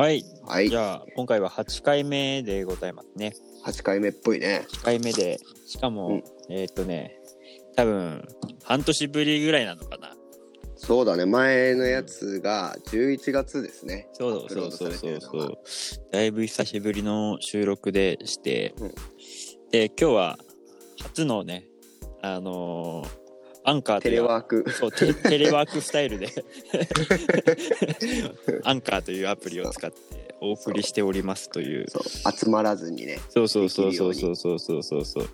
はい。はいじ。ゃあ、今回は8回目でございますね。8回目っぽいね。8回目で、しかも、うんえーっとね、多分、半年ぶりぐらいなのかな。そうだね。前のやつが11月ですね。そうアップロそうードされてるのがそうそうそう。だいぶ久しぶりの収録でして、うんで、今日は初のね、あのーアンカーとテレワーク。そうテテレワークスタイルで。アンカーというアプリを使ってお送りしておりますという。そう集まらずにね。そうそうそうそうそうそう。そうそうそう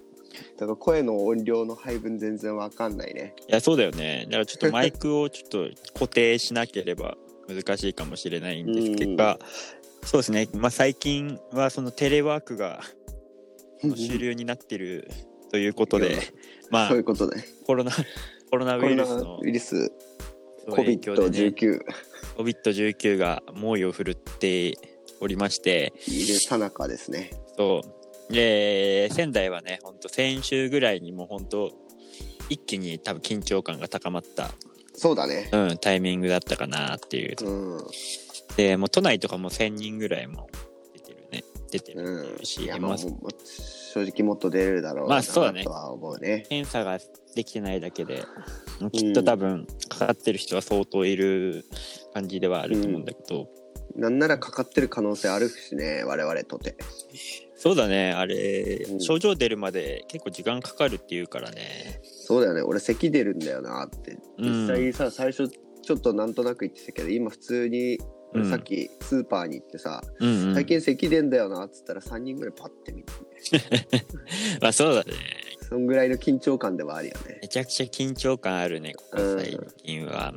だから声の音量の配分全然わかんないね。いやそうだよね。だからちょっとマイクをちょっと固定しなければ難しいかもしれないんです。けどそうですね。まあ最近はそのテレワークが主流になってるということでまあそういうことね。コロナコロナウイルスのウイルス、影響で、ね、COVID-19 COVID-19 が猛威を振るっておりましているさなかですね。そう。で、仙台はね、ほんと先週ぐらいにもうほんと、一気に多分緊張感が高まった、そうだね。うん、タイミングだったかなっていう。うん。で、もう都内とかも1000人ぐらいも。出てるってうんいう。し、いや、まあ正直もっと出るだろうなまあそうだねとは思うね。検査ができてないだけで、きっと多分、かかってる人は相当いる感じではあると思うんだけど、なんならかかってる可能性あるしね、我々とて。そうだね、あれ、うん症状出るまで結構時間かかるっていうからね。そうだよね。俺咳出るんだよなって。うん実際さ、最初ちょっとなんとなく言ってたけど、今普通に、俺うんさっきスーパーに行ってさ、うん、うん。最近咳出んだよなっつったら3人ぐらいパッて見て、まあそうだね。そんぐらいの緊張感ではあるよね。めちゃくちゃ緊張感あるね、ここ最近は。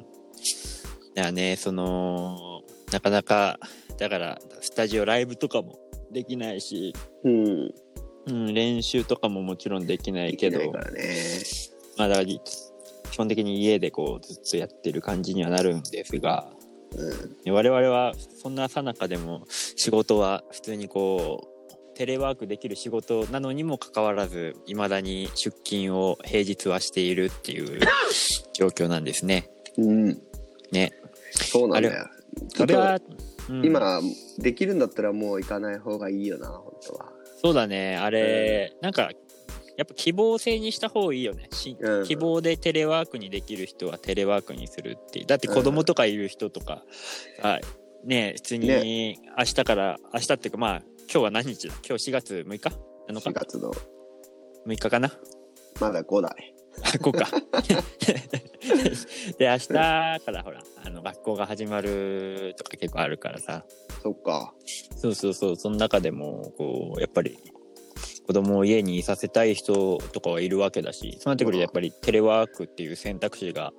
だからね、その、なかなか、だから、スタジオライブとかもできないし、うん。うん、練習とかももちろんできないけど、いけないからね。まあだから、基本的に家でこう、ずっとやってる感じにはなるんですが、うん。我々はそんなさなかでも仕事は普通にこうテレワークできる仕事なのにもかかわらずいまだに出勤を平日はしているっていう 状況なんですね。うん。ね。そうなんだよ。れは、うん今、できるんだったらもう行かない方がいいよな、本当は。そうだねあれ、なんかやっぱ希望制にした方がいいよね、しうん。希望でテレワークにできる人はテレワークにするってだって子供とかいる人とか、あね普通に明日から、明日っていうかまあ今日は何日？だ今日4月6日？なのか4月の、6日かな？まだ5だね。あこうか。で明日からほらあの学校が始まるとか結構あるからさ。そっか。そうそうそう。その中でもこうやっぱり子供を家にいさせたい人とかはいるわけだしそうなってくるとやっぱりテレワークっていう選択肢が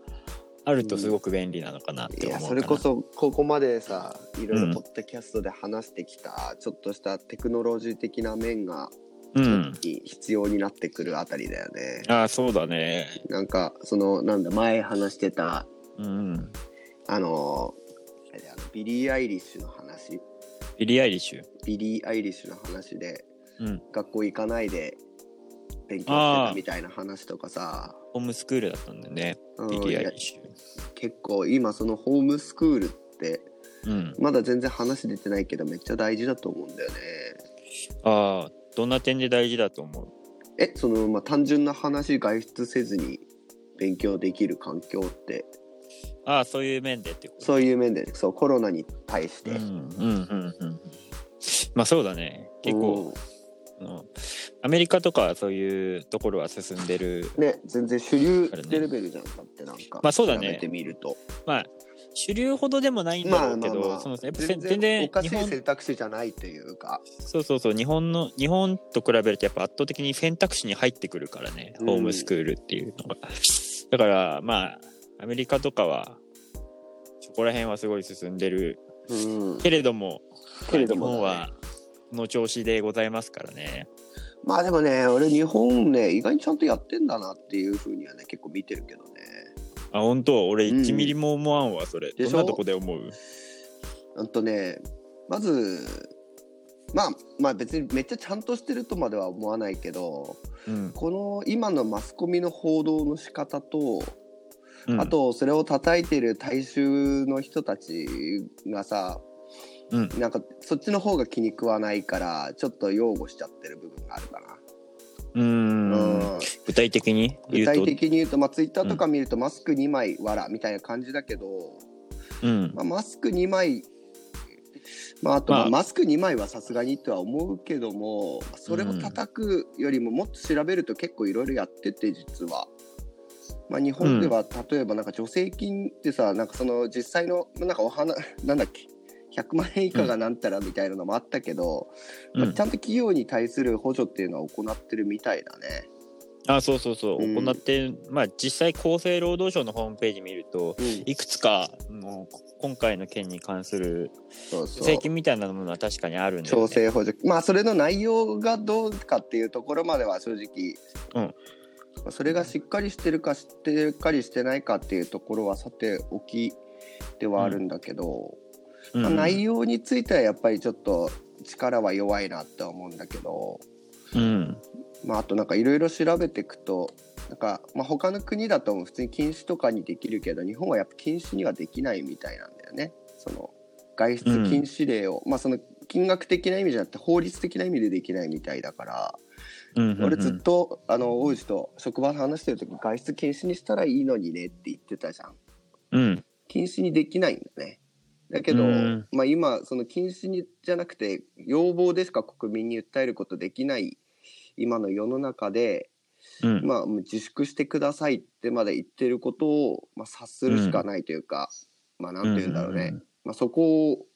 あるとすごく便利なのかなって思うかな、それこそ、ここまでさ、いろいうんろポッドキャストで話してきた、ちょっとしたテクノロジー的な面が、うん。必要になってくるあたりだよね。ああそうだね。なんか、その、なんだ、前話してた、うん。あの、ビリー・アイリッシュの話、ビリー・アイリッシュ？ビリー・アイリッシュの話で、うん学校行かないで勉強してたみたいな話とかさ、ホームスクールだったんだよね。結構今そのホームスクールってうん。まだ全然話出てないけどめっちゃ大事だと思うんだよね。ああどんな点で大事だと思う？えそのまあ単純な話外出せずに勉強できる環境って？ああそういう面でってこと？そういう面でそうコロナに対して、うんうんうんうん。まあそうだね。結構、あのアメリカとかはそういうところは進んでる。うんね全然主流レベルじゃんだってなんかまあそうだね。てみると。まあ主流ほどでもないんだろうけど、そのやっぱせ全然おかし日本い選択肢じゃないというか。そうそうそう日本の日本と比べるとやっぱ圧倒的に選択肢に入ってくるからね、うん。ホームスクールっていうのが。だからまあアメリカとかはそこら辺はすごい進んでるうん。けれどもけれども日本はこの調子でございますからね。まあでもね俺日本ね意外にちゃんとやってんだなっていうふうにはね結構見てるけどね。あ本当？俺うん1ミリも思わんわそれ、どんなとこで思う？あとねまずまあまあ別にめっちゃちゃんとしてるとまでは思わないけどうん。この今のマスコミの報道の仕方と、うん。あとそれを叩いてる大衆の人たちがさうん。なんかそっちの方が気に食わないからちょっと擁護しちゃってる部分があるかな。うーん。うん。具体的に？言具うと？体的に言うと、まあ、ツイッターとか見ると、マスク2枚わらみたいな感じだけど、うん。まあ、マスク2枚、まあ、あと、まあまあ。マスク2枚はさすがにとは思うけどもそれを叩くよりももっと調べると結構いろいろやってて実は。まあ、日本では例えばなんか助成金ってさ、なんかその実際のなんかお花なんだっけ？100万円以下がなんたらみたいなのもあったけど、まあ、うんちゃんと企業に対する補助っていうのは行ってるみたいだね。あそうそうそう、うん。行ってまあ実際厚生労働省のホームページ見るとうん、いくつかもう今回の件に関する税金みたいなものは確かにあるんだよ、ね、調整補助まあそれの内容がどうかっていうところまでは正直、うん。まあそれがしっかりしてるかしっかりしてないかっていうところはさておきではあるんだけど、うんまあ、内容についてはやっぱりちょっと力は弱いなって思うんだけど、うん。まあ、あとなんかいろいろ調べていくとなんか、まあ、他の国だと普通に禁止とかにできるけど日本はやっぱ禁止にはできないみたいなんだよね。その外出禁止令を、まあその金額的な意味じゃなくて法律的な意味でできないみたいだから、うんうんうん。俺ずっとあの大内と職場で話してる時外出禁止にしたらいいのにねって言ってたじゃん。うん。禁止にできないんだねだけど、うん。まあ、今その禁止にじゃなくて要望でしか国民に訴えることできない今の世の中で、うん。まあ、自粛してくださいってまで言ってることを、まあ、察するしかないというか、まあなんて言うんだろうね、うんうんまあ、そこを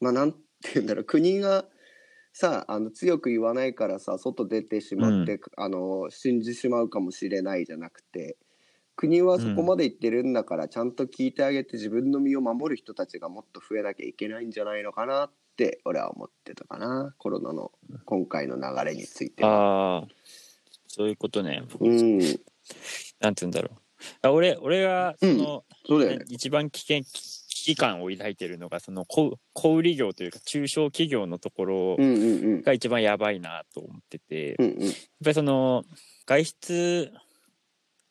まあなんて言うんだろう。国がさあの強く言わないからさ外出てしまって、あの死んでしまうかもしれないじゃなくて国はそこまで言ってるんだから、ちゃんと聞いてあげて自分の身を守る人たちがもっと増えなきゃいけないんじゃないのかなって俺は思ってたかな。コロナの今回の流れについては。ああそういうことねうん、なんて言うんだろう。あ俺俺がその、そうだよね。一番危険危機感を抱いてるのがその小小売業というか中小企業のところうんうんうん。が一番やばいなと思ってて、やっうん。うんぱりその外出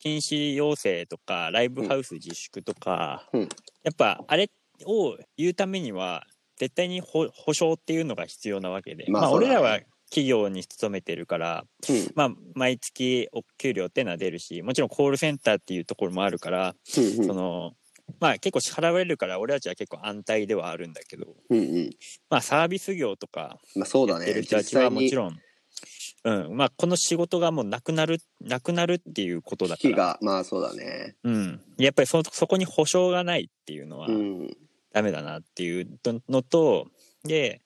禁止要請とかライブハウス自粛とか、うん。やっぱあれを言うためには絶対に保保証っていうのが必要なわけで、まあまあ俺らは企業に勤めてるから、うん。まあ、毎月お給料っていうのは出るしもちろんコールセンターっていうところもあるから、うんうん。そのまあ結構支払われるから俺たちは結構安泰ではあるんだけどうんうん。まあサービス業とかまあそうだね。やってる人たちはもちろん、うん、まあこの仕事がもうなくなるなくなるっていうことだから、危機が、まあそうだね。うん、やっぱりそそこに保証がないっていうのはうん。ダメだなっていうのとで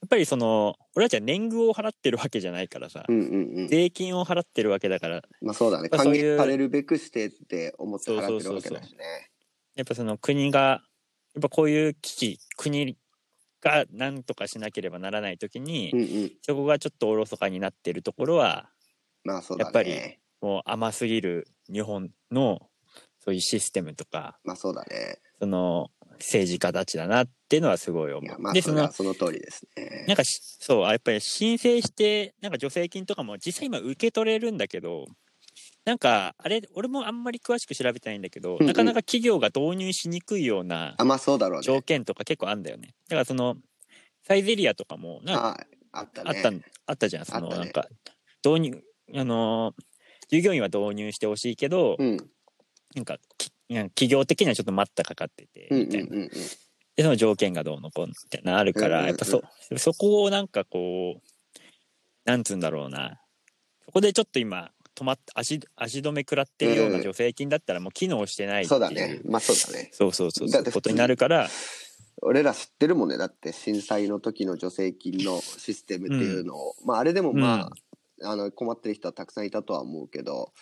やっぱりその俺たちは年貢を払ってるわけじゃないからさ、うんうんうん。税金を払ってるわけだからまあそうだね。還元されるべくしてって思って払ってるわけだしね。やっぱその国がやっぱこういう危機国が何とかしなければならない時に、うんうん。そこがちょっとおろそかになってるところはまあそうだね。やっぱりもう甘すぎる日本のそういうシステムとかまあそうだね。その政治家たちだなっていうのはすごい思いや、まう。でそのあその通りですね。なんかしそうやっぱり申請してなんか助成金とかも実際今受け取れるんだけどなんかあれ俺もあんまり詳しく調べてないんだけど、うんなかなか企業が導入しにくいようなあ、まあそうだろうね。条件とか結構あんだよね。だからそのサイゼリアとかもなんかああったね。あった,、あったじゃんそのなんか導入あのー従業員は導入してほしいけど、うん。なんか企業的にはちょっと待ったかかっててうんうみたいな、んうんうん。でその条件がどうのこうのみたいなのあるから、うんうんうんやっぱそそこをなんかこうなんつうんだろうなそこでちょっと今止まっ足足止め食らってるような助成金だったらもう機能してないっていそうだね。まあそうだね。そうそうそうだって普通ことになるから俺ら知ってるもんね。だって震災の時の助成金のシステムっていうのを。まああれでもまあ、あの困ってる人はたくさんいたとは思うけど、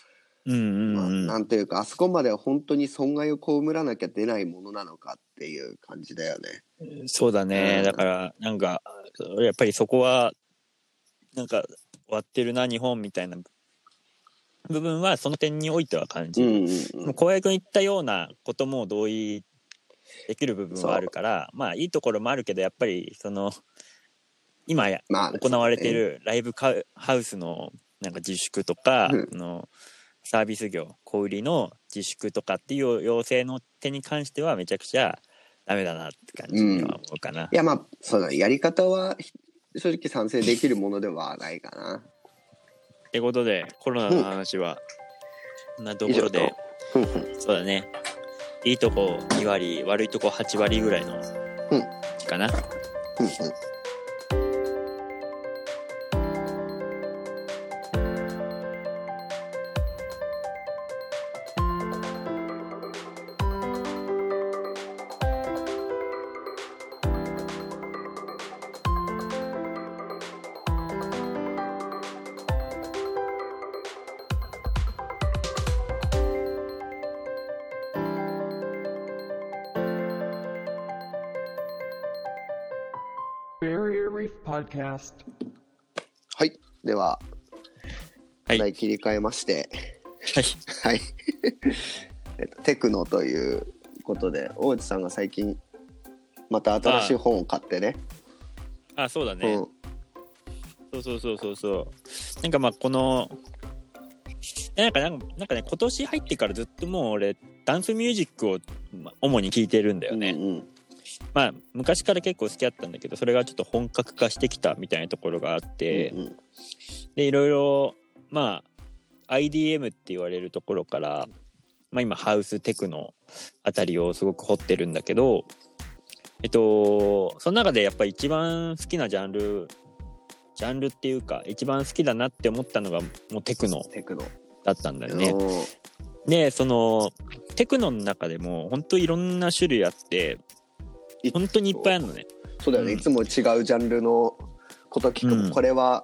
うんうんまあ、うん、なんというかあそこまでは本当に損害を被らなきゃ出ないものなのかっていう感じだよね。そうだね、うんだからなんかやっぱりそこはなんか終わってるな日本みたいな部分はその点においては感じる、うんうんでも小林君言ったようなことも同意できる部分はあるからまあいいところもあるけどやっぱりその今やまあ、行われているライブカウハウスのなんか自粛とか、うん。そのサービス業小売りの自粛とかっていう要請の点に関してはめちゃくちゃダメだなって感じには思うかな。いやまあそうだね。やり方はひ正直賛成できるものではないかなってことでコロナの話はこんなところで、そうだね。いいとこ2割悪いとこ8割ぐらいのうん。かな。ふんふんはい。でははい。話題切り替えまして。はい。はい。えっとテクノということで大内さんが最近また新しい本を買ってね。あそうだね、うん。そうそうそうそうそう。なんかまあこのえなんかなんかなんかね今年入ってからずっともう俺ダンスミュージックをまあ主に聴いてるんだよね、うんうんまあ昔から結構好きだったんだけどそれがちょっと本格化してきたみたいなところがあって、うんうん。でいろいろまあ IDM って言われるところから、まあ、今ハウステクノあたりをすごく掘ってるんだけどえっとその中でやっぱり一番好きなジャンルジャンルっていうか一番好きだなって思ったのがもうテクノテクノ。だったんだよね。でそのテクノの中でも本当いろんな種類あってい本当にいっぱいあるのね。そうだよね、うん。いつも違うジャンルのこと聞くも、うん。これは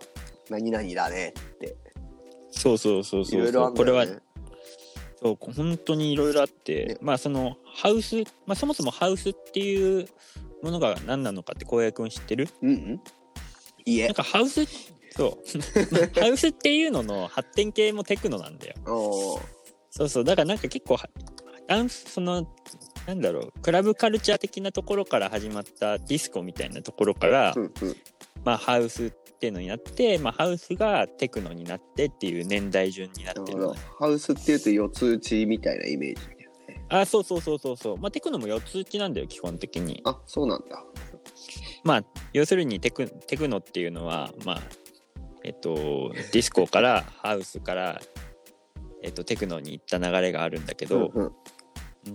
何々だねって。そうそうそういそう。ろいろあるんこれはそう本当にいろいろあって、ね。まあそのハウス、まあ、そもそもハウスっていうものが何なのかって浩平君知ってる？うんうん。いいえ。なんかハウスそう。ハウスっていうのの発展系もテクノなんだよ。そうそう。だからなんか結構はダンスそのなんだろう。クラブカルチャー的なところから始まったディスコみたいなところから、うんうん。まあハウスっていうのになって、まあ、ハウスがテクノになってっていう年代順になってるハウスっていうと四つ打ちみたいなイメージね。あそうそうそうそうそう。まあテクノも4つ打ちなんだよ基本的に。あそうなんだ。まあ要するにテクテクノっていうのはまあえっとディスコからハウスからえっとテクノに行った流れがあるんだけど、うんうんうん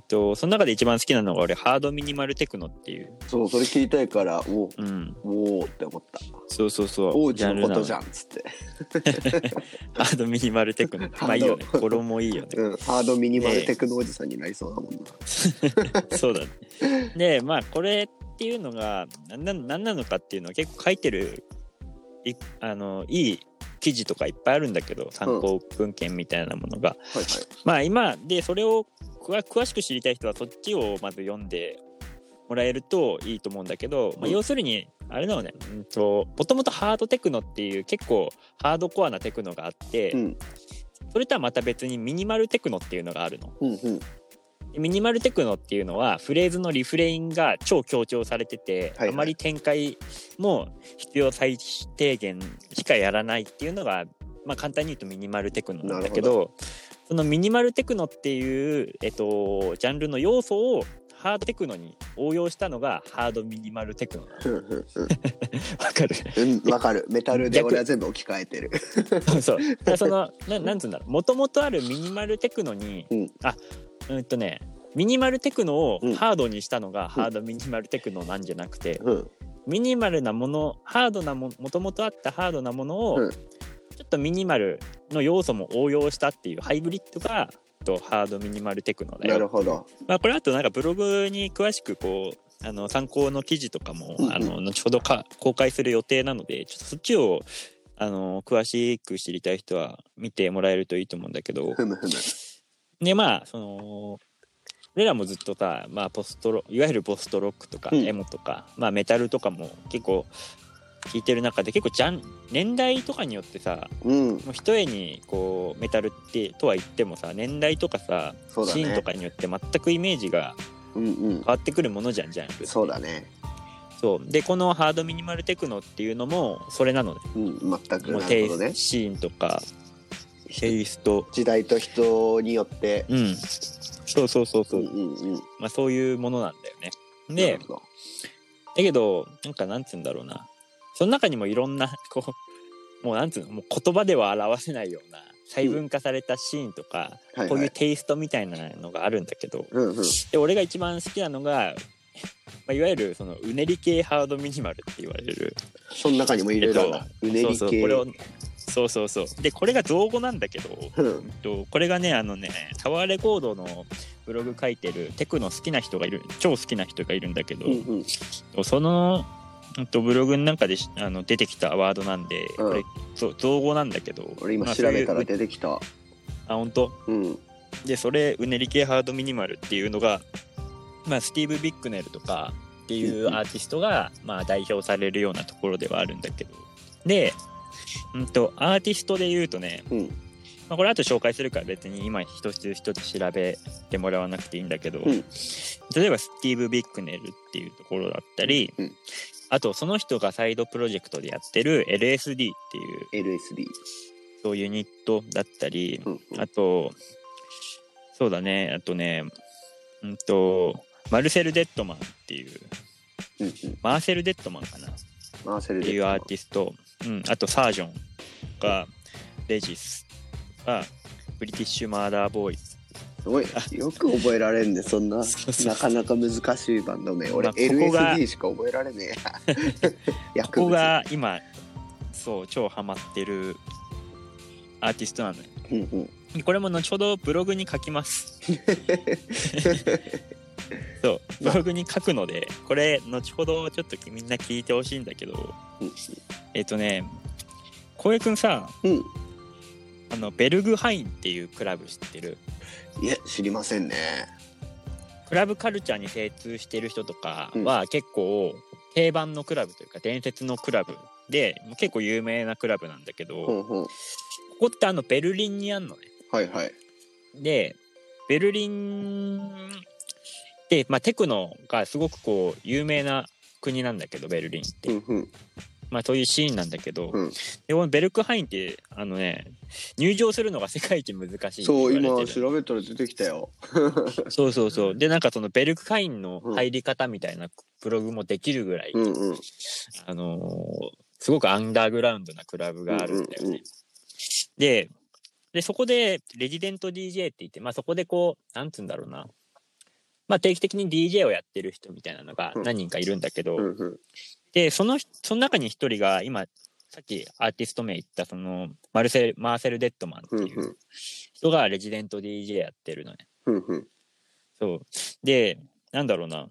とその中で一番好きなのが俺ハードミニマルテクノっていう、そうそれ聞いたいからおうん、おおって思った。そうそうそう。王子のことなじゃんっつって。ハードミニマルテクノ。まあいいよね。ハード語呂もいいよね。うんハードミニマルテクノおじさんになりそうだもんな、そうだね。でまあこれっていうのが何な何なのかっていうのは結構書いてるいあのいい記事とかいっぱいあるんだけど参考文献みたいなものが、はいはい。まあ今でそれを詳詳しく知りたい人はそっちをまず読んでもらえるといいと思うんだけど、まあ、うん要するにあれなのね。もともとハードテクノっていう結構ハードコアなテクノがあって、うん。それとはまた別にミニマルテクノっていうのがあるの。うんうんミニマルテクノっていうのはフレーズのリフレインが超強調されてて、はいはい。あまり展開も必要最低限しかやらないっていうのが、まあ、簡単に言うとミニマルテクノなんだけなど。そのミニマルテクノっていう、えっと、ジャンルの要素をハードテクノに応用したのがハードミニマルテクノ。わかる？うんうんわかる。メタルで俺は全部置き換えてる。そう。そうそのななんつうんだろう。もともとあるミニマルテクノに、うん。あうんとねミニマルテクノをうん。ハードにしたのがハードミニマルテクノなんじゃなくて、うん。ミニマルなものハードなももともとあったハードなものを、うん。ちょっとミニマルの要素も応用したっていうハイブリッドがとハードミニマルテクノだよなるほど。まあ、これあとなんかブログに詳しくこうあの参考の記事とかも、うんうん。あの後ほどか公開する予定なのでちょっとそっちをあの詳しく知りたい人は見てもらえるといいと思うんだけどでまあその俺らもずっとさ、まあ、ポストロいわゆるポストロックとかうん。エモとか、まあ、メタルとかも結構聞いてる中で結構ジャン年代とかによってさうん。もう一重にこうメタルってとは言ってもさ年代とかさ、ね。シーンとかによって全くイメージがうんうん。変わってくるものじゃんジャンルそうだね。そう。でこのハードミニマルテクノっていうのもそれなのね。うん全くなるほどね。シーンとかテイスト。時代と人によって。うん。そうそうそうそう。う、んうんうん。まあそういうものなんだよね。でだけどなんかなんつうんだろうな。その中にもいろんなこうもうなんつうのもう言葉では表せないような細分化されたシーンとか、はいこういうはいテイストみたいなのがあるんだけど、うんうん。で俺が一番好きなのが、まあ、いわゆるそのうねり系ハードミニマルって言われる。その中にも入れるんだ。うねり系。そうそうこれをそうそうそう。でこれが造語なんだけど、うん。とこれがねあのねタワーレコードのブログ書いてるテクノ好きな人がいる超好きな人がいるんだけど、うんうん。そのうんとブログの中でしあの出てきたワードなんで、うん。これ造語なんだけど俺今まあ調べたら出てきた。あ本当？うん。でそれうねり系ハードミニマルっていうのが、まあ、スティーブ・ビックネルとかっていうアーティストが、まあ、代表されるようなところではあるんだけど。で、うん、とアーティストで言うとね、うん。まあ、これ後紹介するから別に今一つ一つ調べてもらわなくていいんだけど、うん。例えばスティーブ・ビックネルっていうところだったり、うん。あとその人がサイドプロジェクトでやってる LSD っていう LSD そうユニットだったり、うんうん。あと、そうだね、あとね、うんと、マルセル・デッドマンっていう、うんうん。マーセル・デッドマンかな。っマーセルていうアーティスト、うん、あとサージョンが、レジスが、ブリティッシュ・マーダー・ボーイズ。すごい。よく覚えられんねそんな。そうそうなかなか難しいバンド名。俺まあここが LSD しか覚えられねえ。やここが今、そう、超ハマってるアーティストなのよ。うんうん。これも後ほどブログに書きます。そう、ブログに書くので、これ、後ほどちょっとみんな聞いてほしいんだけど、えっ、とね、浩平くんさ、うん。あの、ベルグハインっていうクラブ知ってる？いや知りませんね。クラブカルチャーに精通してる人とかは結構定番のクラブというか伝説のクラブで結構有名なクラブなんだけど、こうんうん。こってあのベルリンにあんのね。はいはい。でベルリンで、まあ、テクノがすごくこう有名な国なんだけどベルリンって、うんうん。まあそういうシーンなんだけど、うん。でこのベルクハインってあのね入場するのが世界一難しいそう今調べたら出てきたよ。そうそうそう。でなんかそのベルクハインの入り方みたいなブログもできるぐらい、うんうん。あのーすごくアンダーグラウンドなクラブがあるんだよね。うんうん。うんででそこでレジデント DJ って言って、まあ、そこでこうなんつうんだろうな、まあ、定期的に DJ をやってる人みたいなのがうん。何人かいるんだけど、うんうん。でそのその中に一人が今さっきアーティスト名言ったそのマルセルマーセル・デッドマンっていう人がレジデント DJ やってるのね。うんうん。そう。でなんだろうな。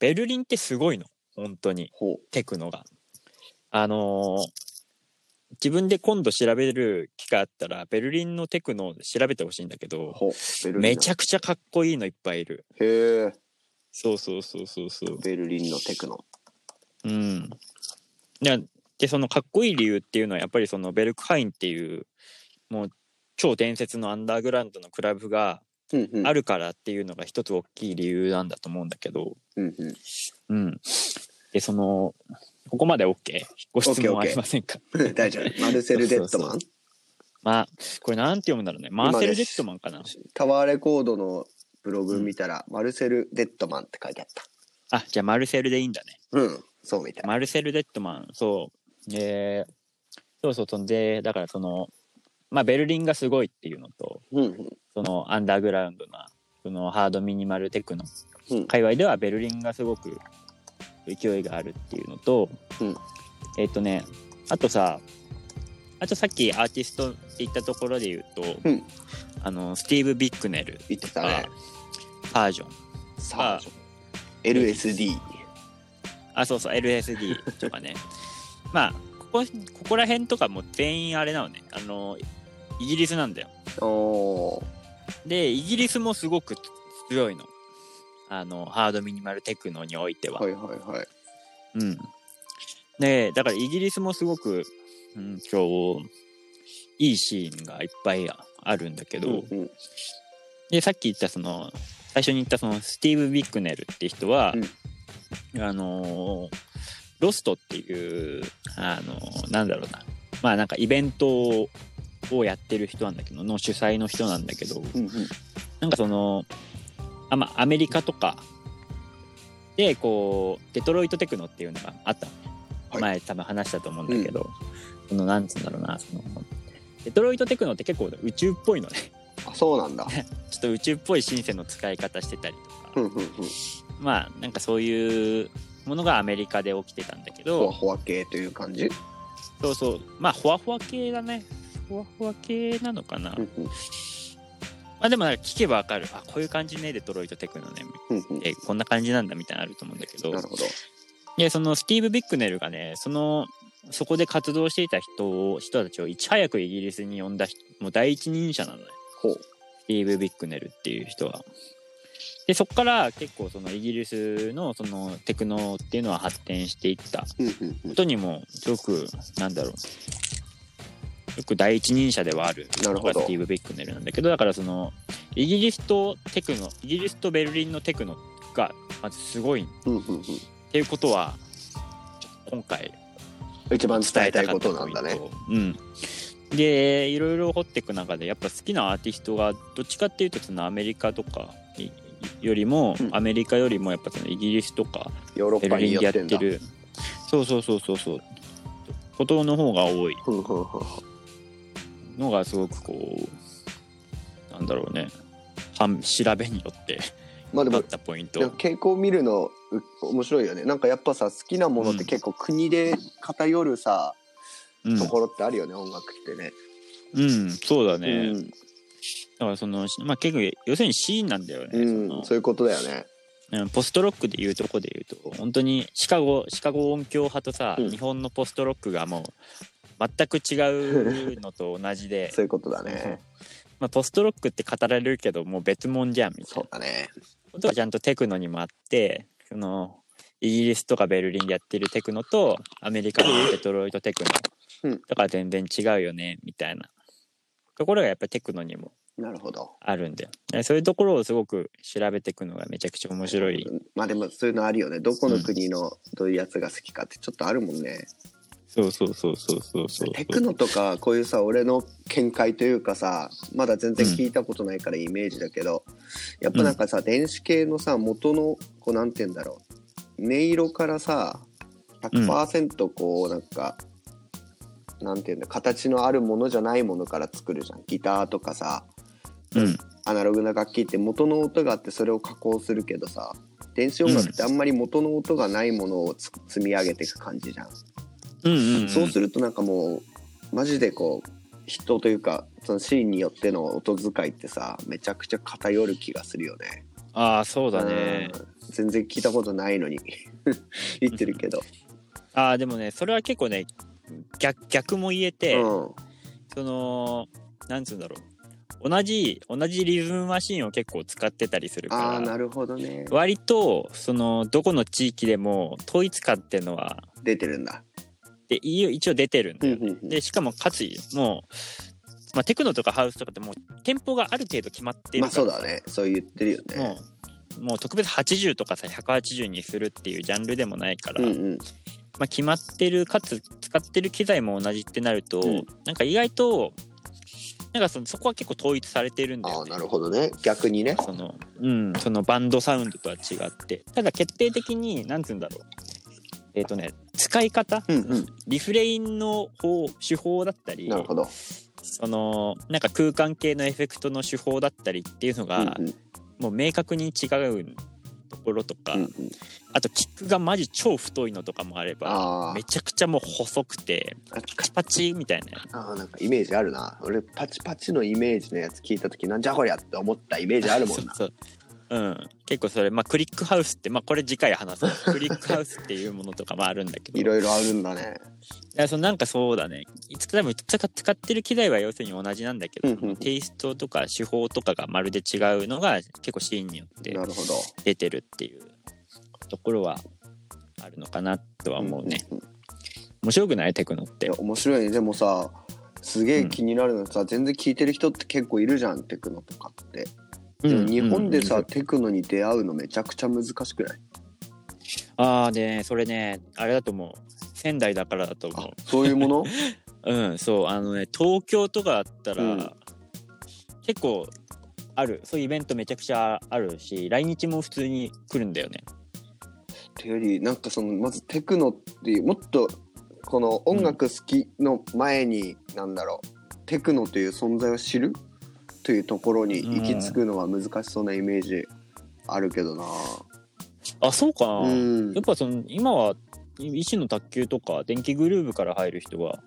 ベルリンってすごいの。本当に。ほテクノが。あのー自分で今度調べる機会あったら、ベルリンのテクノを調べてほしいんだけうど、めちゃくちゃかっこいいのいっぱいいる。へえそうそうそうそうそう。ベルリンのテクノうん。で、でそのかっこいい理由っていうのは、やっぱりそのベルクハインっていう、もう超伝説のアンダーグラウンドのクラブがあるからっていうのが一つ大きい理由なんだと思うんだけど、うんうんうん。で、その、ここまで OK? ご質問ありませんか？大丈夫。マルセル・デッドマン？まあ、これなんて読むんだろうね。マーセル・デッドマンかな？タワーレコードのブログ見たら、マルセル・デッドマンって書いてあった。あ、じゃあマルセルでいいんだね。うんそうみたい。マルセル・デッドマン、そう。で、そうそう、そんで、だからその、まあ、ベルリンがすごいっていうのと、うんうん。そのアンダーグラウンドな、そのハードミニマルテクノうん。界隈ではベルリンがすごく勢いがあるっていうのと、うんえっ、とね、あとさ、あとさっきアーティストって言ったところで言うと、うんあの、スティーブ・ビックネル言ってたがね、パージョン、サージョン LSD あ、そうそう、LSD とかね。まあ、ここ、ここら辺とかも全員あれなのね。あの、イギリスなんだよ。で、イギリスもすごく強いの。あの、ハードミニマルテクノにおいては。はいはいはい。うん。で、だからイギリスもすごく、うん、今日、いいシーンがいっぱいあるんだけど、うんうん。で、さっき言ったその、最初に言ったそのスティーブ・ビックネルって人は、あのーロストっていう、あのーなんだろうな、まあなんかイベントをやってる人なんだけど、の主催の人なんだけど、うんうん。なんかその、あまあアメリカとかでこうデトロイトテクノっていうのがあった。のね、はい。前多分話したと思うんだけど、そのなんつうんだろうなそのデトロイトテクノって結構宇宙っぽいのね。あそうなんだ。ちょっと宇宙っぽいシンセの使い方してたりとか、うんうんうん。まあなんかそういうものがアメリカで起きてたんだけほわどほわ系という感じ？そうそう。まあほわほわ系だね。ほわほわ系なのかな、うんうんまあでもなんか聞けばわかる。あこういう感じねデトロイトテクノね。うんうん。えこんな感じなんだみたいなのあると思うんだけど。なるほど。でそのスティーブ・ビックネルがねそのそこで活動していた人を人たちをいち早くイギリスに呼んだ人もう第一人者なのね。ほう。スティーブ・ビックネルっていう人は。でそこから結構そのイギリスのそのテクノっていうのは発展していったことにもすごくなんだろうよく第一人者ではあるのがスティーブ・ビックネルなんだけどだからそのイギリスとテクノイギリスとベルリンのテクノがまずすごいっうんうんうん。ていうことは今回一番伝伝えたいことなんだね。うん。でいろいろ掘っていく中でやっぱ好きなアーティストがどっちかっていうとそのアメリカとかいよりも、うん。アメリカよりもやっぱそのイギリスとかヨーロッパベルリンでやに寄っててる。そうそうそうそうそう。ことの方が多いのがすごくこうなんだろうね。半調べによってまあでもたポイント。でも傾向見るのう面白いよね。なんかやっぱさ好きなものって結構国で偏るさ、うん。ところってあるよね音楽ってね。うんそうだね、うん。だからそのまあ結構要するにシーンなんだよね、うんそういうことだよね。うんポストロックでいうとこでいうと本当にシカゴシカゴ音響派とさ、うん。日本のポストロックがもう全く違うのと同じで そういうことだね。まあ、ポストロックって語られるけどもう別物じゃんみたいなそうだね。ことがちゃんとテクノにもあってそのイギリスとかベルリンでやってるテクノとアメリカのデトロイトテクノ、うんだから全然違うよねみたいなところがやっぱりテクノにもなるほど。あるんだよでそういうところをすごく調べていくのがめちゃくちゃ面白いまあでもそういうのあるよね。どこの国のどういうやつが好きかってちょっとあるもんね。そうそうそうそうそうそう。テクノとかこういうさ俺の見解というかさまだ全然聞いたことないからイメージだけど、やっぱなんかさ、電子系のさ元のこうなんて言うんだろう。音色からさ100%こうなんか、なんて言うんだ形のあるものじゃないものから作るじゃん。ギターとかさうん。アナログな楽器って元の音があってそれを加工するけどさ電子音楽ってあんまり元の音がないものをつ積み上げていく感じじゃん。うんうん、うん、そうするとなんかもうマジでこう人というかそのシーンによっての音遣いってさめちゃくちゃ偏る気がするよね。ああそうだねうん全然聞いたことないのに 言ってるけど。ああでもねそれは結構ね逆逆も言えて、うんそのなんつうんだろう同じ同じリズムマシンを結構使ってたりするからなるほどね。割とそのどこの地域でも統一感っていうのは出てるんだ。一応出てるんだよ、うんうんうんでしかもかつもう、まあ、テクノとかハウスとかってもうテンポがある程度決まってるまあからさそうだね。そう言ってるよね。もうもう特別80とかさ180にするっていうジャンルでもないから、うんうん。まあ、決まってるかつ使ってる機材も同じってなると、うんなんか意外となんかそのそこは結構統一されてるんだよね。ああなるほどね。逆にね。そのうんそのバンドサウンドとは違ってただ決定的になんつうんだろうえっ、とね使い方、うんうん。リフレインの方手法だったりなるほど。そのなんか空間系のエフェクトの手法だったりっていうのが、うんうん。もう明確に違うところとか、うんうん。あとキックがマジ超太いのとかもあればめちゃくちゃもう細くてあパチパチみたいな。あーなんかイメージあるな。俺パチパチのイメージのやつ聞いた時なんじゃこりゃって思ったイメージあるもんな。そうそううん、結構それ、まあ、クリックハウスって、まあ、これ次回話す クリックハウスっていうものとかもあるんだけど。いろいろあるんだね。いやそのなんかそうだね。いつでも使使ってる機材は要するに同じなんだけど、うんうん。うんテイストとか手法とかがまるで違うのが結構シーンによって出てるっていうところはあるのかなとは思うね、んんん。面白くない？テクノって。面白いね。でもさすげえ気になるのさ、全然聞いてる人って結構いるじゃんテクノとかってでも日本でさ、テクノに出会うのめちゃくちゃ難しくない？ああでねそれねあれだと思う。仙台だからだと思あそういうもの？う うんそうあのね東京とかだったら、うん。結構ある。そういうイベントめちゃくちゃあるし来日も普通に来るんだよね。ていうよりなんかそのまずテクノっていうもっとこの音楽好きの前に、なんだろうテクノという存在を知る？というところに行き着くのは難しそうなイメージあるけどな。あそうかな、うんやっぱその今は医師の卓球とか電気グルーヴから入る人が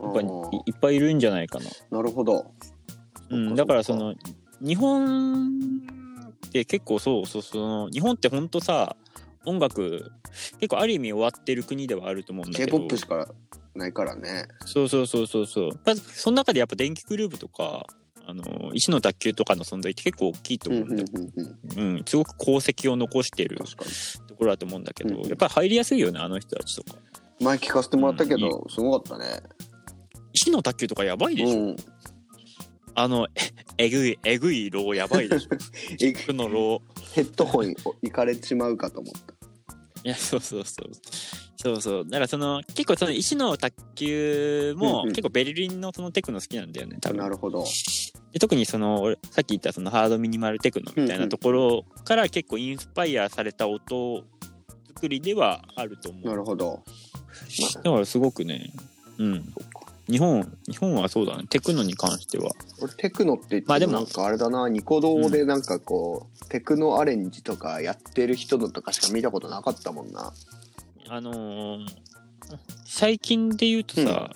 やっぱいいっぱいいるんじゃないかな。ーなるほど。うん、だからその日本って結構そうそうその日本ってほんとさ音楽結構ある意味終わってる国ではあると思うんだけど K-POP しかないからね。そうそうそうそうそうその中でやっぱ電気グルーヴとかあの石の卓球とかの存在って結構大きいと思うんだよ、うんうん。うんすごく功績を残してる。ところだと思うんだけど、やっぱり入りやすいよねあの人たちとか前聞かせてもらったけうんど、すごかったね。石の卓球とかやばいでしょ、うん。あのえ えぐいえぐいローやばいでしょ のローヘッドホン行かれちまうかと思った。いや、そうそうそう。そうそう。だからその、結構その石の卓球も、うんうん結構ベルリンのそのテクノ好きなんだよね、多分。なるほど。で特にその、俺さっき言ったそのハードミニマルテクノみたいなところから結構インスパイアされた音作りではあると思う。なるほど。だからすごくね、うん。日本、日本はそうだね、テクノに関しては。俺テクノって言ってもまあでもなんかあれだな、ニコ動でなんかこう、テクノアレンジとかやってる人のとかしか見たことなかったもんな。あのー最近で言うとさ、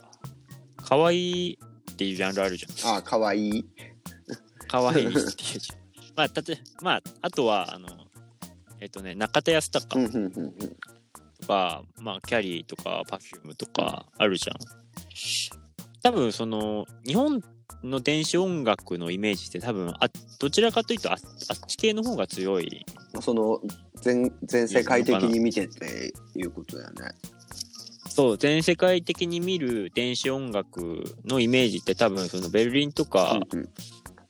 可愛いっていうジャンルあるじゃん。ああ、かわいい。可愛いっていうじゃん。まあ、たとまあ、あとは、あの、えっ、とね、中田康隆うんうんうんうん。とか、まあ、キャリーとか、パフュームとかあるじゃん。多分、その、日本の電子音楽のイメージって多分、あどちらかというとあ、あっち系の方が強い。その全全世界的に見てっていうことだよね。そう、全世界的に見る電子音楽のイメージって多分、そのベルリンとか、うんうん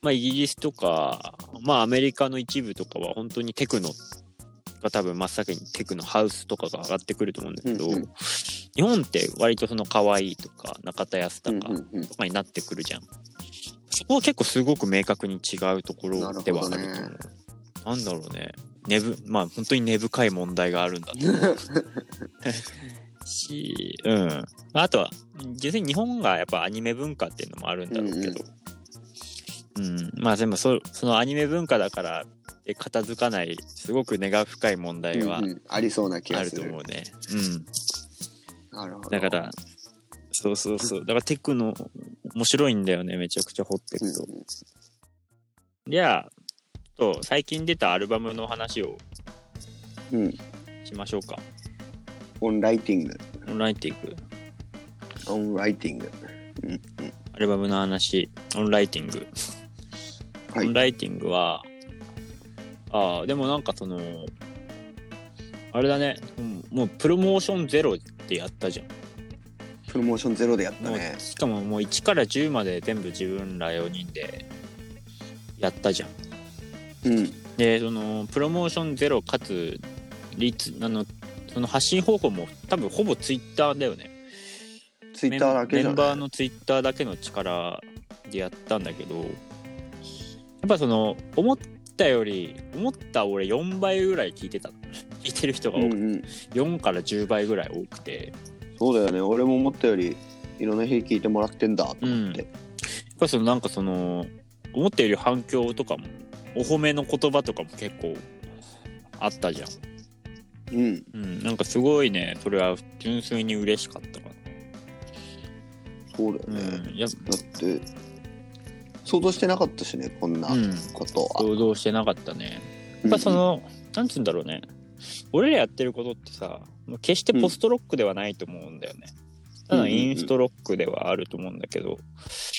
まあ、イギリスとか、まあ、アメリカの一部とかは本当にテクノが多分真っ先にテクノハウスとかが上がってくると思うんだけど、うんうん日本って割とその可愛いとか中田康うん隆うんうんとかになってくるじゃん。そこは結構すごく明確に違うところではあると思う。ねなんだろうね。根ぶまあ本当に根深い問題があるんだと思う し、うん。あとは、実際に日本がやっぱアニメ文化っていうのもあるんだろうけど、うん、まあでもそそのアニメ文化だからで片付かないすごく根が深い問題はありそうな気あるがする。と思うね。うん。なるほど。だから、そうそうそう。だからテクノ面白いんだよね、めちゃくちゃ掘っていくと。じゃあ、と最近出たアルバムの話をうん。しましょうか。オンライティング。オンライティング。オンライティング。うんうん。アルバムの話、オンライティング。はいオンライティングは、ああ、でもなんかその、あれだね、うんもうプロモーションゼロってやったじゃん。プロモーションゼロでやったね。しかももう1から10まで全部自分ら4人でやったじゃん。うん。で、その、プロモーションゼロかつ、率、あの、その発信方法も多分ほぼツイッターだよね。ツイッターだけメンバーのツイッターだけの力でやったんだけど、やっぱその、思ったより、思った俺4倍ぐらい聞いてた。聞いてる人が多くて、うんうん。4から10倍ぐらい多くて、そうだよね。俺も思ったより、いろんな日聞いてもらってんだと思って。やっぱそのなんかその、思ったより反響とかも、お褒めの言葉とかも結構あったじゃん。うん。うん、なんかすごいね、それは純粋に嬉しかったかそうだよな。ね。うん、やっだって、想像してなかったしね、こんなうん、ことは。想像してなかったね。やっぱその、なんつうんだろうね。俺らやってることってさ、決してポストロックではないと思うんだよね。ただインストロックではあると思うんだけど、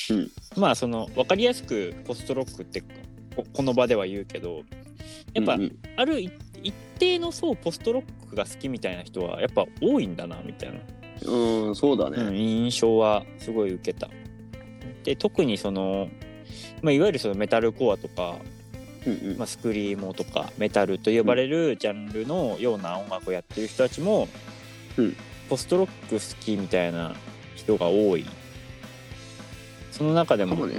うんまあその、わかりやすくポストロックってここの場では言うけど、やっぱある一一定の層ポストロックが好きみたいな人はやっぱ多いんだなみたいなうん、そうだうん、ね。印象はすごい受けた。で特にその、まあ、いわゆるそのメタルコアとか、うんうんまあ、スクリーモとかメタルと呼ばれるジャンルのような音楽をやってる人たちも、うんポストロック好きみたいな人が多い。その中でもね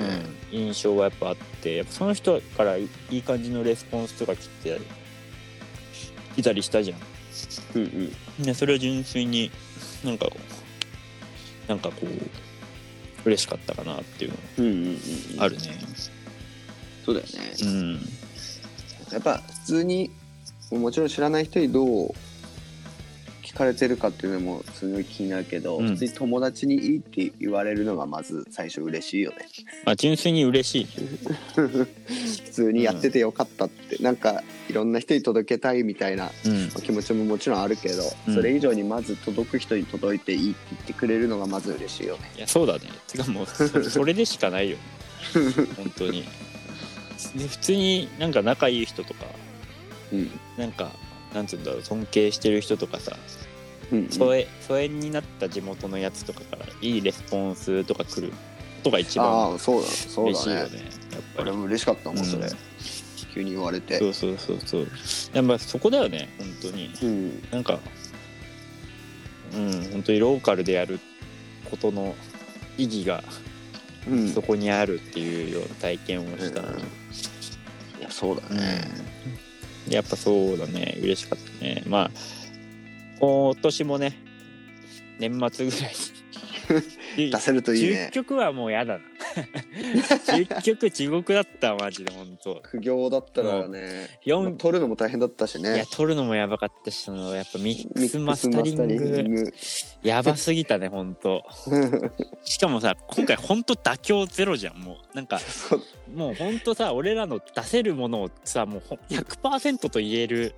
うん印象はやっぱあってやっぱその人からいいい感じのレスポンスとか来て来たりしたじゃん。うんうんでそれは純粋になんかなんかこう嬉しかったかなっていうのうんうんうん。あるね。そうだよね。うん。やっぱ普通にもちろん知らない人にどう聞かれてるかっていうのもすごい気になるけど、うん。普通に友達にいいって言われるのがまず最初嬉しいよね。まあ純粋に嬉しい。普通にやっててよかったって、なんかいろんな人に届けたいみたいなうん。気持ちももちろんあるけど、うん。それ以上にまず届く人に届いていいって言ってくれるのがまず嬉しいよね。いやそうだね。てかもうそ それでしかないよ。本当に。で普通になんか仲いい人とかうん。なんかなんつうんだろう尊敬してる人とかさうん疎遠疎遠になった地元のやつとかからいいレスポンスとか来ることが一番ああそうだそうだね。嬉しいよねやっぱり。俺も嬉しかったもんそれ、うん。急に言われて。そうそうそうそう。やっぱそこだよね本当に。うん。なんかうん本当にローカルでやることの意義がうん。そこにあるっていうような体験をした、うん。いやそうだうん。ね、やっぱそうだね嬉しかったね。まあ今年もね年末ぐらいに。出せるといいね。10曲はもうやだな。10曲地獄だったマジで本当。苦行だったらね、四まあ撮るのも大変だったしいやね撮るのもやばかったしそのやっぱミックスマクスタリング。グやばすぎたね本当。しかもさ今回本当妥協ゼロじゃんもう。なんかもう本当さ俺らの出せるものをさもうほん100%と言える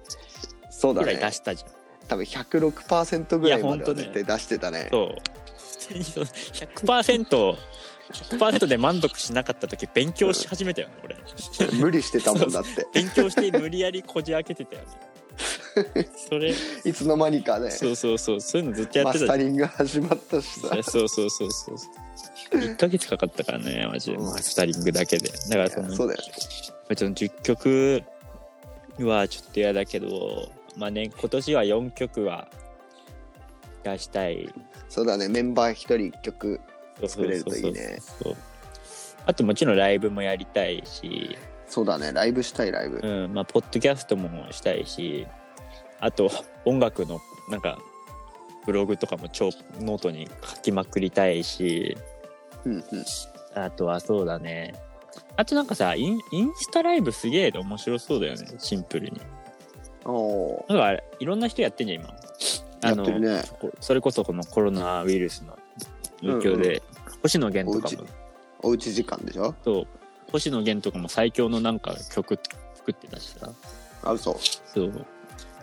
そうだぐらい出ねしたじゃん、多分106%ぐらいまでは絶対出してたね。そう。普通にその 100%, 100%で満足しなかった時勉強し始めたよね俺。無理してたもんだって。勉強して無理やりこじ開けてたよね。それ。いつの間にかね。そうそうそう。そういうのずっとやマってたじゃん。スタリング始まったしさ。そうそうそうそう1ヶ月かかったからねマジで。マスタリングだけで。だからそのそうだよその10曲はちょっと嫌だけどまあね今年は4曲は出したい。そうだね。メンバー一人一曲作れるといいね。あともちろんライブもやりたいし、そうだね。ライブしたいライブ。うん。まあ、ポッドキャストもしたいし。あと音楽のなんかブログとかも超ノートに書きまくりたいし。うんうん。あとはそうだね。あとなんかさインインスタライブすげえ面白そうだよね。シンプルにおー。なんかあれいろんな人やってんじゃん今。やってるね。こそれこそこのコロナウイルスの影響で、星野源とかも。おうち時間でしょ？そう。星野源とかも最強のなんか曲作ってたしさ。あ嘘。そう。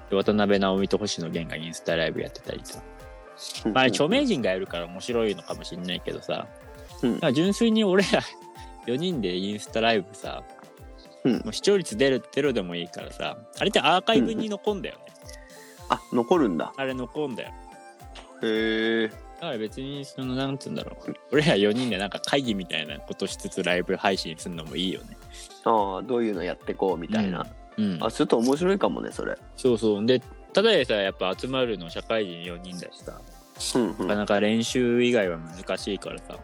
で渡辺直美と星野源がインスタライブやってたりさまあ著名人がやるから面白いのかもしんないけどさ、うん。純粋に俺ら 4人でインスタライブさ、うん。もう視聴率出るゼロでもいいからさあれってアーカイブに残んだよね、あ残るんだ。あれ残んだよ。へえだから別にそのなんつうんだろう。俺ら4人でなんか会議みたいなことしつつライブ配信するのもいいよね。ああどういうのやってこうみたいな、うん。あちょっと面白いかもねそれ。そうそう。でただでさやっぱ集まるの社会人4人だしさ。うんうん。なかなか練習以外は難しいからさ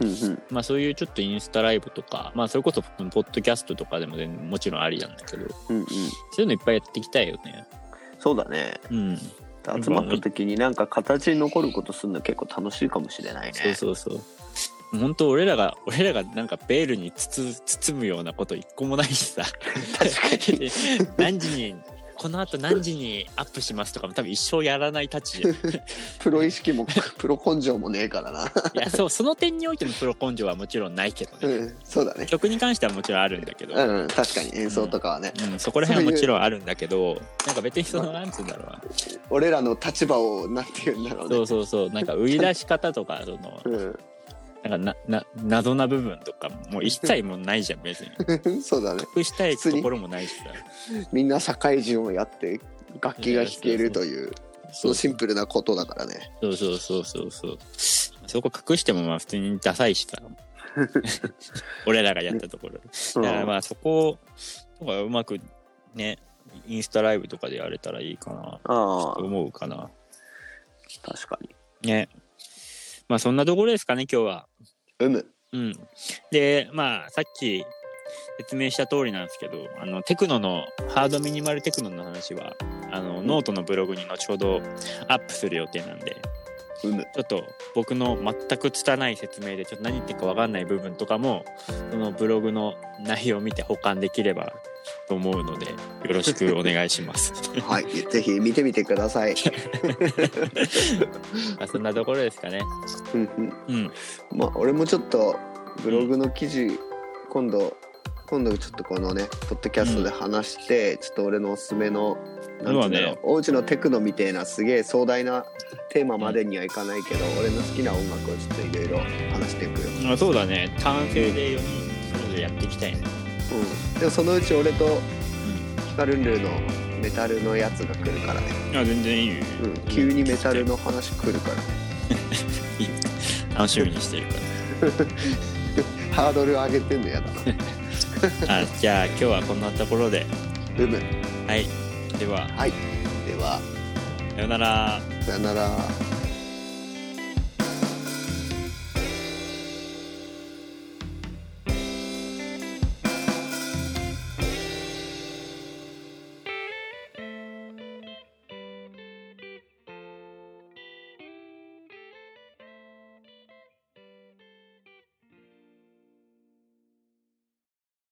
うんうん。まあそういうちょっとインスタライブとかまあそれこそポッドキャストとかでも全然もちろんありなんだけどうんうん。そういうのいっぱいやっていきたいよね。そうだね。うん。集まった時になんか形に残ることするの結構楽しいかもしれないね。そうそうそう。本当俺らが俺らがなんかベールに包包むようなこと一個もないしさ。確かに。何時にこのあと何時にアップしますとかも多分一生やらないたち プロ意識も プロ根性もねえからな。やそうその点においてのプロ根性はもちろんないけどね。うんそうだね。曲に関してはもちろんあるんだけど、うんうん確かに。演奏とかはね、うん、そこら辺はもちろんあるんだけどなんか別にそのなんつうんだろうな。俺らの立場をなんて言うんだろうね。そうそうそう。なんか売り出し方とかそのうんなんかなな謎な部分とかもう一切もうないじゃん別に。そうだね。隠したいところもないしさ。みんな社会人をやって楽器が弾けるというそのシンプルなことだからね。そうそうそうそうそう。そこ隠してもまあ普通にダサいしさ。俺らがやったところ。うんだからまあそことかうまくねインスタライブとかでやれたらいいかな。あとあ思うかな。確かに。ねまあそんなところですかね今日は。うむうん。でまあさっき説明した通りなんですけどあのテクノのハードミニマルテクノの話はあのノートのブログに後ほどアップする予定なんでちょっと僕の全く拙い説明でちょっと何言ってるか分かんない部分とかもそのブログの内容を見て保管できればと思うのでよろしくお願いします。はいぜひ見てみてください まあそんなところですかね。うんうんうん。まあ俺もちょっとブログの記事、今度今度ちょっとこのねポッドキャストで話して、ちょっと俺のおすすめのなんていうんだろうそうだねおうちのテクノみたいなすげえ壮大なテーマまでにはいかないけど、俺の好きな音楽をちょっといろいろ話していくよ、まあそうだね。単性で4人それぞれやっていきたいね。うん、でもそのうち俺とヒカルンルーのメタルのやつが来るからね、あ全然いいよ。うん、急にメタルの話来るから楽しみにしてるか ハードル上げてんのやだなら。あじゃあ今日はこんなところで。うむはい。では、はいではさよなら。さよなら。